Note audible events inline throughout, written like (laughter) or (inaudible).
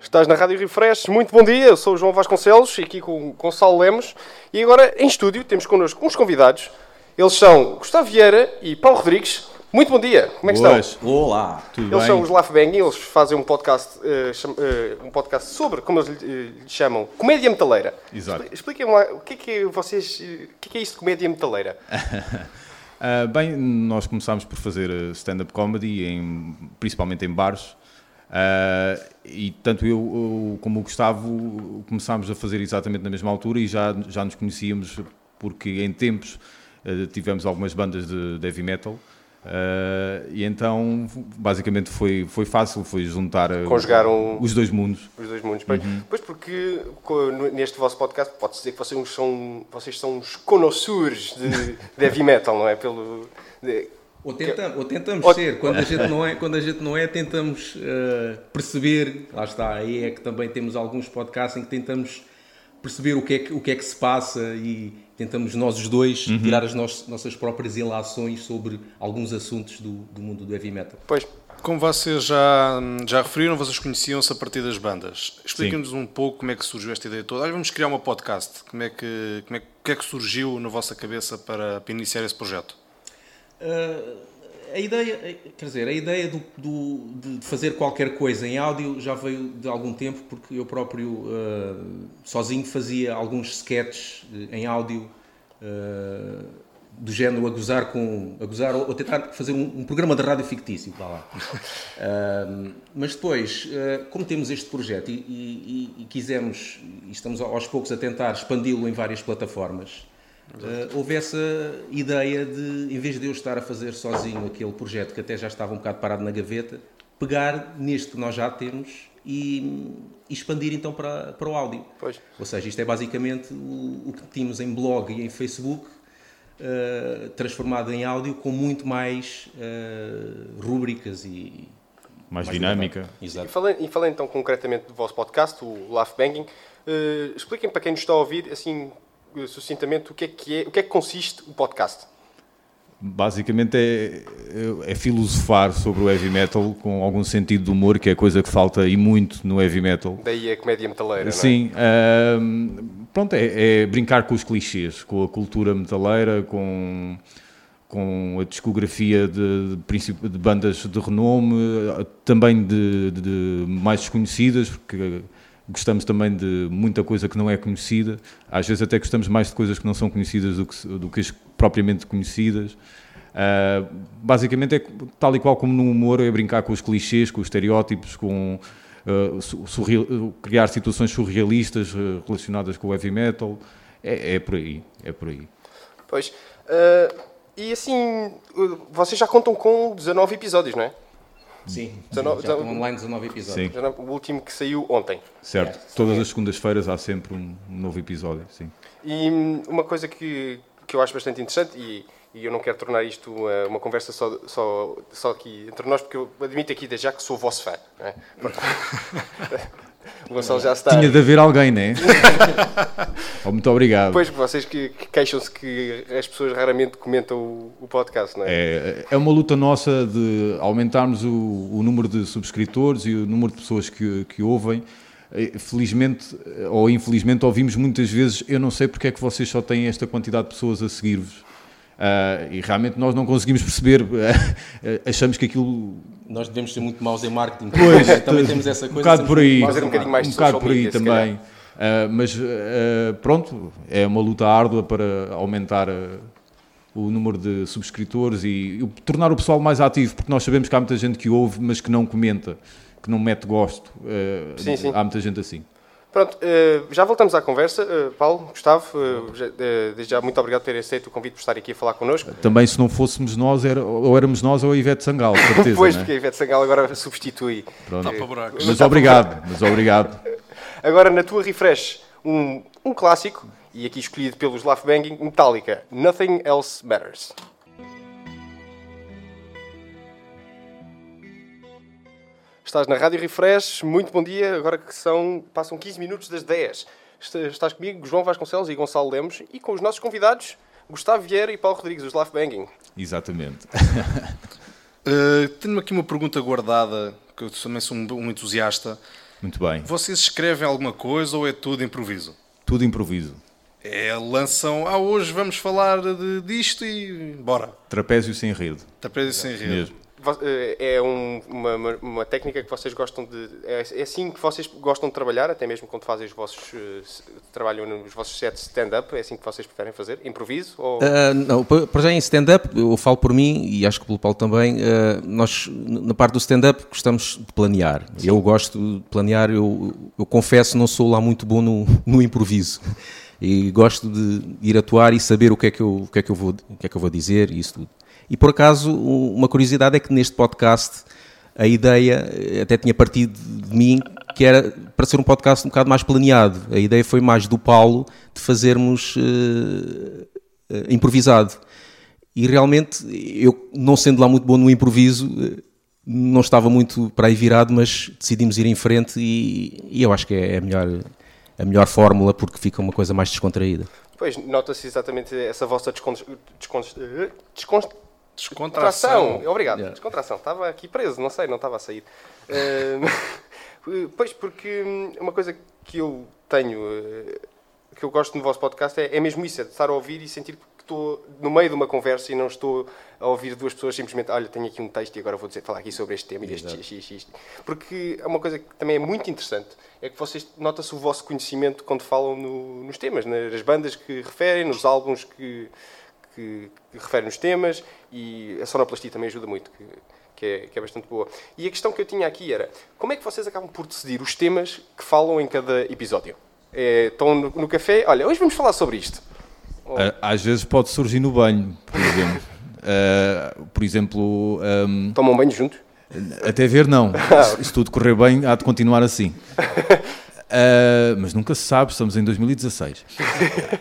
Estás na Rádio Refresh, muito bom dia, eu sou o João Vasconcelos, aqui com o Gonçalo Lemos, e agora em estúdio temos connosco uns convidados, eles são Gustavo Vieira e Paulo Rodrigues. Muito bom dia, como é que Boas. estão? Olá, tudo Eles bem? são os Laugh Bang, eles fazem um podcast, eh, cham- eh, um podcast sobre, como eles lhe, eh, chamam, comédia metaleira. Exato. Expli- Expliquem-me lá, o que é que vocês, o que é que é isto de comédia metaleira? (laughs) Ah, bem, nós começámos por fazer stand-up comedy, em- principalmente em bares. Ah, e tanto eu eu como o Gustavo começámos a fazer exatamente na mesma altura e já, já nos conhecíamos porque em tempos eh, tivemos algumas bandas de, de heavy metal. Ah, e então basicamente foi, foi fácil, foi juntar Conjugaram- os dois mundos. Os dois mundos. Pois, Uhum. pois porque neste vosso podcast pode-se dizer que vocês são, vocês são uns connoisseurs de, de heavy metal, não é? Pelo, de- Ou, tentam, ou tentamos Ou- ser, quando a gente não é, quando a gente não é tentamos eh, perceber, lá está, aí é que também temos alguns podcasts em que tentamos perceber o que é que, o que, é que se passa e tentamos nós os dois Uhum. tirar as nos- nossas próprias ilações sobre alguns assuntos do, do mundo do heavy metal. pois, Como vocês já, já referiram, vocês conheciam-se a partir das bandas. Expliquem-nos um pouco como é que surgiu esta ideia toda. Olha, vamos criar uma podcast. Como é que, como é, que é que surgiu na vossa cabeça para, para iniciar esse projeto? Uh, a ideia, quer dizer, a ideia do, do- de fazer qualquer coisa em áudio já veio de algum tempo, porque eu próprio uh, sozinho fazia alguns sketches eh, em áudio uh, do género a gozar com a gozar ou, tentar fazer um, um programa de rádio fictício, vá lá. Uh, (laughs) mas depois, como temos este projeto e, e- e- e quisemos e estamos aos poucos a tentar expandi-lo em várias plataformas, Uh, houve essa ideia de, em vez de eu estar a fazer sozinho aquele projeto que até já estava um bocado parado na gaveta, pegar neste que nós já temos e, e expandir então para, para o áudio. Pois. Ou seja, isto é basicamente o, o que tínhamos em blog e em Facebook, uh, transformado em áudio com muito mais uh, rúbricas e. Mais dinâmica. E Exato. falando, e falando então concretamente do vosso podcast, o Laugh Banging, eh, expliquem para quem nos está a ouvir, assim, sucintamente, o que é que é, o que é que consiste o podcast. Basicamente é, é filosofar sobre o heavy metal com algum sentido de humor, que é coisa que falta e muito no heavy metal. Daí a comédia metaleira, é? Sim, ahm, pronto, é, é brincar com os clichês, com a cultura metaleira, com, com a discografia de, de, de bandas de renome, também de, de- de mais desconhecidas, porque gostamos também de muita coisa que não é conhecida. Às vezes até gostamos mais de coisas que não são conhecidas do que, do que as propriamente conhecidas. Ah, basicamente é tal e qual como no humor, é brincar com os clichês, com os estereótipos, com surreal- criar situações surrealistas ah, relacionadas com o heavy metal. É, é por aí, é por aí. Pois. e assim, vocês já contam com 19 episódios, não é? Sim, Dezenove- já estão online 19 episódios. Sim. 19 O último que saiu ontem. Certo. É, Todas as segundas-feiras há sempre um novo episódio, sim. E hum, uma coisa que, que eu acho bastante interessante, e, e eu não quero tornar isto uma, uma conversa só, só, só aqui entre nós, porque eu admito aqui desde já que sou vosso fã. É? (laughs) O Gonçalo já está. Tinha de haver alguém, né? (laughs) oh, muito obrigado. Pois, vocês que, que queixam-se que as pessoas raramente comentam o, o podcast, não é? É, é uma luta nossa de aumentarmos o, o número de subscritores e o número de pessoas que, que ouvem. Felizmente ou infelizmente ouvimos muitas vezes, eu não sei porque é que vocês só têm esta quantidade de pessoas a seguir-vos. Ah, e realmente nós não conseguimos perceber, eh, (laughs) achamos que aquilo Nós devemos ser muito maus em marketing. Pois, também temos essa coisa. um bocado por aí, Fazer um em bocadinho marketing. mais um bocado por aí também. Ah, mas ah, pronto, é uma luta árdua para aumentar ah, o número de subscritores e, e tornar o pessoal mais ativo, porque nós sabemos que há muita gente que ouve, mas que não comenta, que não mete gosto. Ah, Sim, sim. Há muita gente assim. Pronto, eh, já voltamos à conversa. Eh, Paulo, Gustavo, eh, desde já muito obrigado por terem aceito o convite por estar aqui a falar connosco. Também se não fôssemos nós, era, ou éramos nós ou a Ivete Sangal, certeza. Pois, né? porque a Ivete Sangal agora substitui. Pronto. Mas obrigado, mas obrigado. (laughs) Agora, na tua refresh, um, um clássico, e aqui escolhido pelos Laugh Banging, Metallica, Nothing Else Matters. Estás na Rádio Refresh, muito bom dia, agora que são, passam 15 minutos das 10. Est- Estás comigo, João Vasconcelos e Gonçalo Lemos, e com os nossos convidados, Gustavo Vieira e Paulo Rodrigues, os Laugh Banging. Exatamente. Uh, (laughs) Tenho aqui uma pergunta guardada, que eu também sou um, um entusiasta. Muito bem. Vocês escrevem alguma coisa ou é tudo improviso? Tudo improviso. É, lançam, ah, hoje vamos falar de, disto e bora. Trapézio sem rede. Trapézio sem rede. Mesmo. É um, uma, uma, técnica que vocês gostam de. É, é, assim que vocês gostam de trabalhar, até mesmo quando fazem os vossos. Uh, trabalham nos vossos sets stand-up, é assim que vocês preferem fazer? Improviso? Ou... Uh, não, para já em stand-up, eu falo por mim e acho que pelo Paulo também, uh, nós na parte do stand-up gostamos de planear. Sim. Eu gosto de planear, eu, eu confesso, não sou lá muito bom no, no improviso e gosto de ir atuar e saber o que é que eu, o que é que eu, vou, o que é que eu vou dizer e isso tudo. E por acaso, uma curiosidade é que neste podcast a ideia até tinha partido de mim, que era para ser um podcast um bocado mais planeado. A ideia foi mais do Paulo de fazermos uh, improvisado. E realmente, eu não sendo lá muito bom no improviso, não estava muito para aí virado, mas decidimos ir em frente e, e eu acho que é a melhor, a melhor fórmula porque fica uma coisa mais descontraída. Pois, nota-se exatamente essa vossa descontração. Descon Descontração. Obrigado. Yeah. Descontração. Estava aqui preso, não sei, não estava a sair. Uh, (laughs) pois, porque uma coisa que eu tenho, uh, que eu gosto no vosso podcast é, é mesmo isso, é de estar a ouvir e sentir que estou no meio de uma conversa e não estou a ouvir duas pessoas simplesmente, olha, tenho aqui um texto e agora vou dizer, falar aqui sobre este tema e este x, Porque é uma coisa que também é muito interessante, é que vocês, nota-se o vosso conhecimento quando falam no, nos temas, nas bandas que referem, nos álbuns que que, que refere nos temas e a sonoplastia também ajuda muito, que, que, é, que é bastante boa. E a questão que eu tinha aqui era, como é que vocês acabam por decidir os temas que falam em cada episódio? É, estão no, no café, olha, hoje vamos falar sobre isto. Às vezes pode surgir no banho, por exemplo. uh, (laughs) por exemplo... Um, Tomam banho juntos? Até ver, não. (laughs) se, se tudo correr bem, há de continuar assim. (laughs) Uh, mas nunca se sabe, estamos em 2016. Uh,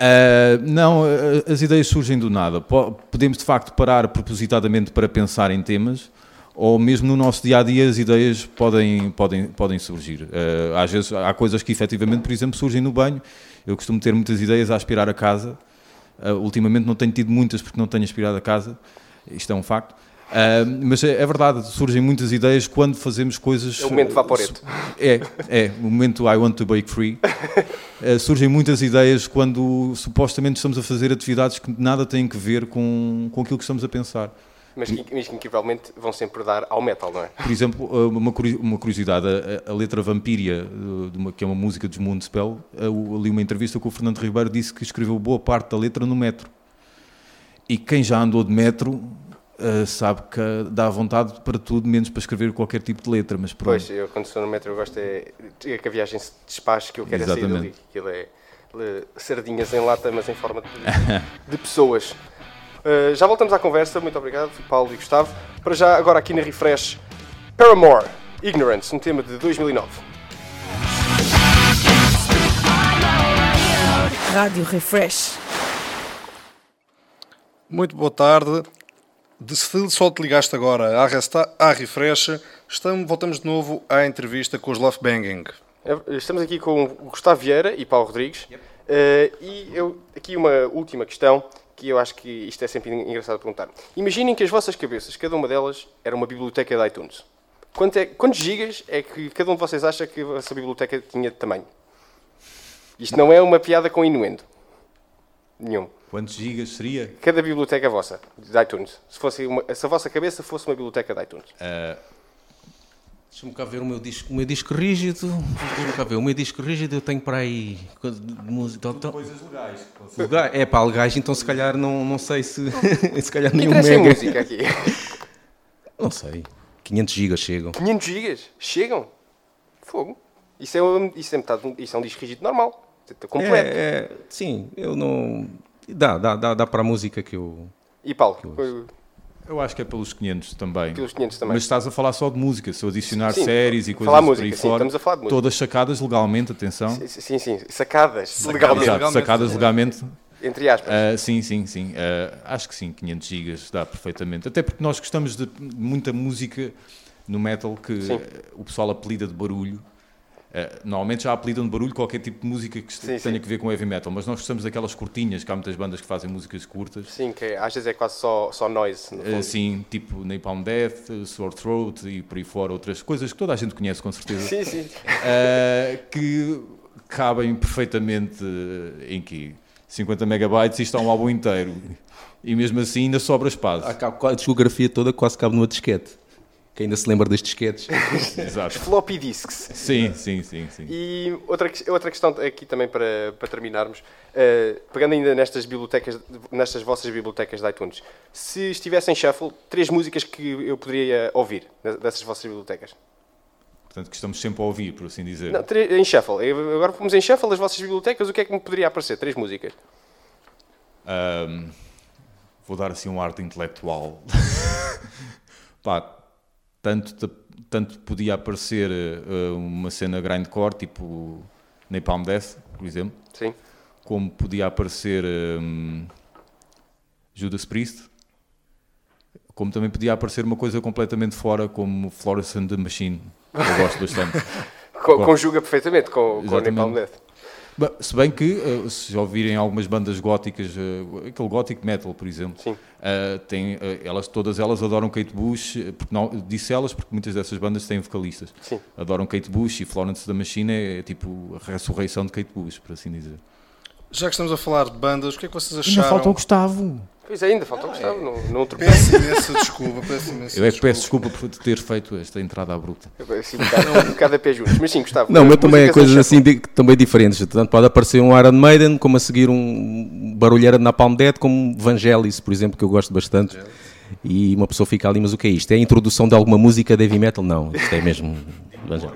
ah, não, as ideias surgem do nada. Podemos de facto parar propositadamente para pensar em temas, ou mesmo no nosso dia a dia as ideias podem, podem, podem surgir. Uh, às vezes há coisas que efetivamente, por exemplo, surgem no banho. Eu costumo ter muitas ideias a aspirar a casa. ultimamente não tenho tido muitas porque não tenho aspirado a casa, isto é um facto. Uh, mas é, é, verdade, surgem muitas ideias quando fazemos coisas. É o momento vaporeto. É, é, o momento I want to break free. Uh, (laughs) surgem muitas ideias quando supostamente estamos a fazer atividades que nada têm que ver com, com aquilo que estamos a pensar. Mas que, que incrivelmente vão sempre dar ao metal, não é? Por exemplo, ah, uma curiosidade, a, a letra Vampíria, uma, que é uma música dos Moonspell, ali uma entrevista com o Fernando Ribeiro disse que escreveu boa parte da letra no metro. E quem já andou de metro Uh, sabe que dá vontade para tudo, menos para escrever qualquer tipo de letra. Mas pronto. Pois, eu quando estou no metro eu gosto é, é que a viagem se despache, que eu quero Exatamente. é sair dali. Aquilo é, é, sardinhas em lata, mas em forma de, de pessoas. Uh, já voltamos à conversa, muito obrigado, Paulo e Gustavo. Para já, agora aqui na Refresh, Paramore, Ignorance, um tema de 2009. Rádio Refresh. Muito boa tarde. De se só te ligaste agora à, resta, à refresh, estamos, voltamos de novo à entrevista com os Love Banging. É, estamos aqui com o Gustavo Vieira e Paulo Rodrigues. Yep. Uh, e eu, aqui uma última questão, que eu acho que isto é sempre engraçado perguntar. Imaginem que as vossas cabeças, cada uma delas, era uma biblioteca de iTunes. Quanto é, quantos gigas é que cada um de vocês acha que essa biblioteca tinha de tamanho? Isto não é uma piada com inuendo. Nenhum. Quantos gigas seria? Cada biblioteca vossa, de iTunes. Se, fosse uma, se a vossa cabeça fosse uma biblioteca de iTunes. Uh, Deixa-me cá ver o meu disco, o meu disco rígido. Deixa-me cá ver. O meu disco rígido eu tenho para aí. Música, então, coisas legais. Legal, é para legais, então se calhar não, não sei se. (laughs) se calhar nenhum mega. música aqui. (laughs) Não sei. 500 gigas chegam. 500 gigas? Chegam? Fogo. Isso é, isso é, metade, isso é um disco rígido normal. Completo. É, é, sim, eu não. Dá, dá, dá, dá para a música que eu. E Paulo? Que eu... eu... acho que é pelos 500 também. Pelos 500 também. Mas estás a falar só de música, se eu adicionar sim, séries e coisas falar música, por aí sim, fora. Estamos a falar de música. Todas sacadas legalmente, atenção. Sim, sim, sacadas legalmente. Exato, sacadas legalmente. Entre aspas. Uh, sim, sim, sim. Uh, acho que sim, 500 gigas dá perfeitamente. Até porque nós gostamos de muita música no metal que sim. o pessoal apelida de barulho Uh, normalmente já apelidam de barulho qualquer tipo de música que Sim, tenha sim. que ver com heavy metal, mas nós gostamos daquelas cortinhas, que há muitas bandas que fazem músicas curtas. Sim, que às vezes é quase só, só noise. No fundo. Assim, tipo Napalm Death, Sore Throat e por aí fora, outras coisas que toda a gente conhece com certeza. (laughs) Sim, sim. Uh, que cabem perfeitamente uh, em que 50 megabytes e está um álbum inteiro. E mesmo assim ainda sobra espaço. A, a discografia toda quase cabe numa disquete. Quem ainda se lembra das disquetes? (laughs) Exato. Floppy disks. Sim, sim, sim, sim. E outra, que- outra questão aqui também para, para terminarmos, eh, pegando ainda nestas bibliotecas, nestas vossas bibliotecas de iTunes, se estivesse em shuffle, três músicas que eu poderia ouvir dessas vossas bibliotecas. Portanto, que estamos sempre a ouvir, por assim dizer. Não, em shuffle. Eu- Agora fomos em shuffle as vossas bibliotecas, o que é que me poderia aparecer? Três músicas. Ahm, vou dar assim um arte intelectual. (laughs) Pá, tanto, tanto podia aparecer eh, uma cena grindcore, tipo Napalm Death, por exemplo, Sim. como podia aparecer hum, Judas Priest, como também podia aparecer uma coisa completamente fora, como Florence and the Machine, que eu gosto bastante. (laughs) Co- Conjuga perfeitamente com, com Exatamente. Napalm Death. Se bem que, eh, se já ouvirem algumas bandas góticas, eh, aquele gothic metal, por exemplo, Sim. eh, tem, elas, todas elas adoram Kate Bush, porque não, disse elas porque muitas dessas bandas têm vocalistas. Sim. Adoram Kate Bush e Florence da Machine é, tipo a ressurreição de Kate Bush, por assim dizer. Já que estamos a falar de bandas, o que é que vocês Ainda acharam? falta o Gustavo. Pois é, ainda falta o Gustavo, não, não outro Peço imensa desculpa, peço imensa Eu é que peço desculpa por ter feito esta entrada abrupta. Assim, um, bocado, um bocado a pé juntos. Mas sim, Gustavo. Não, mas também é coisas assim também diferentes. Tanto pode aparecer um Iron Maiden, como a seguir um barulheira de Napalm Dead, como Vangelis, por exemplo, que eu gosto bastante. E uma pessoa fica ali, mas o que é isto? É a introdução de alguma música de heavy metal? Não, isto é mesmo Vangelis.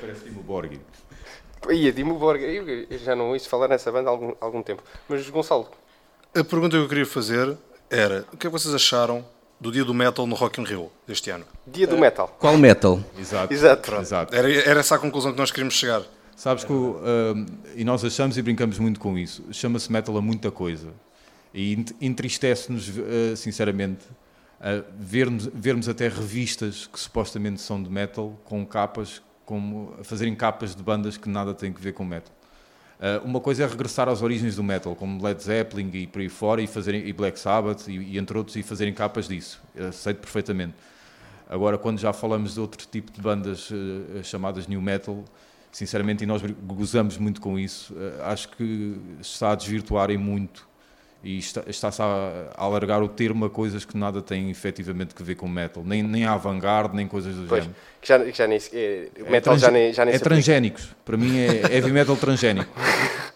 Parece-me o Borg. Ia, Dimo Borg, eu eu já não ouço falar nessa banda há algum, algum tempo. Mas Gonçalo, A pergunta que eu queria fazer era: o que é que vocês acharam do dia do metal no Rock in Rio deste ano? dia do metal. Qual metal? Exato. Exato. Exato. Era, era essa a conclusão que nós queríamos chegar. Sabes que, o, ahm, e nós achamos e brincamos muito com isso, chama-se metal a muita coisa. E ent- entristece-nos, ah, sinceramente, ah, vermos, vermos até revistas que supostamente são de metal com capas, como, a fazerem capas de bandas que nada têm que ver com metal. Ah, uma coisa é regressar às origens do metal, como Led Zeppelin e por aí fora, e, fazerem, e Black Sabbath, e, e entre outros, e fazerem capas disso. Eu Aceito perfeitamente. Agora, quando já falamos de outro tipo de bandas eh, chamadas new metal, sinceramente, e nós gozamos muito com isso, eh, acho que está a desvirtuarem muito e está- está-se a, alargar o termo a coisas que nada têm efetivamente que ver com metal, nem, nem a avant-garde, nem coisas do Pois, género. que já, que já nem se- é, o metal trans- já nem, já nem é transgénicos, para mim é heavy metal transgénico. (laughs)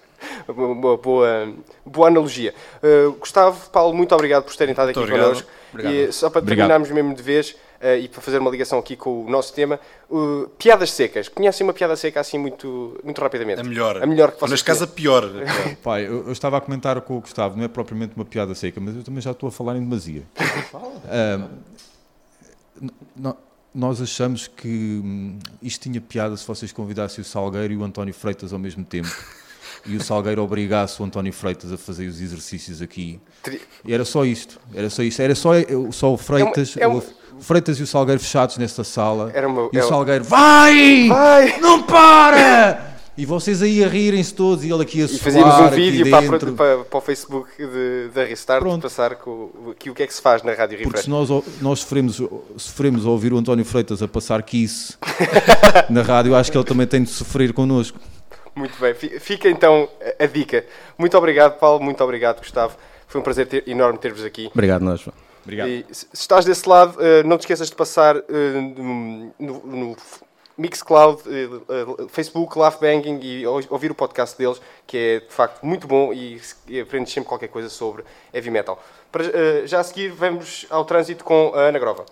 Uma, boa, boa analogia. Uh, Gustavo, Paulo, muito obrigado por terem estado aqui Muito obrigado. connosco. E só para Obrigado. terminarmos mesmo de vez uh, e para fazer uma ligação aqui com o nosso tema, uh, piadas secas. Conhecem uma piada seca assim muito, muito rapidamente? A melhor. A melhor que vocês Neste caso, a pior. (laughs) Pai, eu, eu estava a comentar com o Gustavo, não é propriamente uma piada seca, mas eu também já estou a falar em demasia. N- no- nós achamos que hum, isto tinha piada se vocês convidassem o Salgueiro e o António Freitas ao mesmo tempo. E o Salgueiro obrigasse o António Freitas a fazer os exercícios aqui. E era só isto. Era só isto. Era só, só o Freitas, é uma- o Freitas e o Salgueiro fechados nesta sala. Era uma- e é o uma- Salgueiro, vai! Vai! Não para! E vocês aí a rirem-se todos e ele aqui a E suar fazíamos um vídeo para, para, para o Facebook de- da Restart Pronto. passar com o- aqui o que é que se faz na Rádio Porque Refresh. se nós, nós sofremos, sofremos a ouvir o António Freitas a passar Kiss (laughs) na rádio, acho que ele também tem de sofrer connosco. Muito bem, Fi- fica então a- dica. Muito obrigado, Paulo, muito obrigado, Gustavo. Foi um prazer ter- enorme ter-vos aqui. Obrigado, nós. João. Obrigado. E se estás desse lado, eh, não te esqueças de passar eh, no, no Mixcloud, eh, Facebook, Laugh Banging e ou- ouvir o podcast deles, que é de facto muito bom e, aprendes sempre qualquer coisa sobre heavy metal. Para, já a seguir, vamos ao trânsito com a Ana Grova.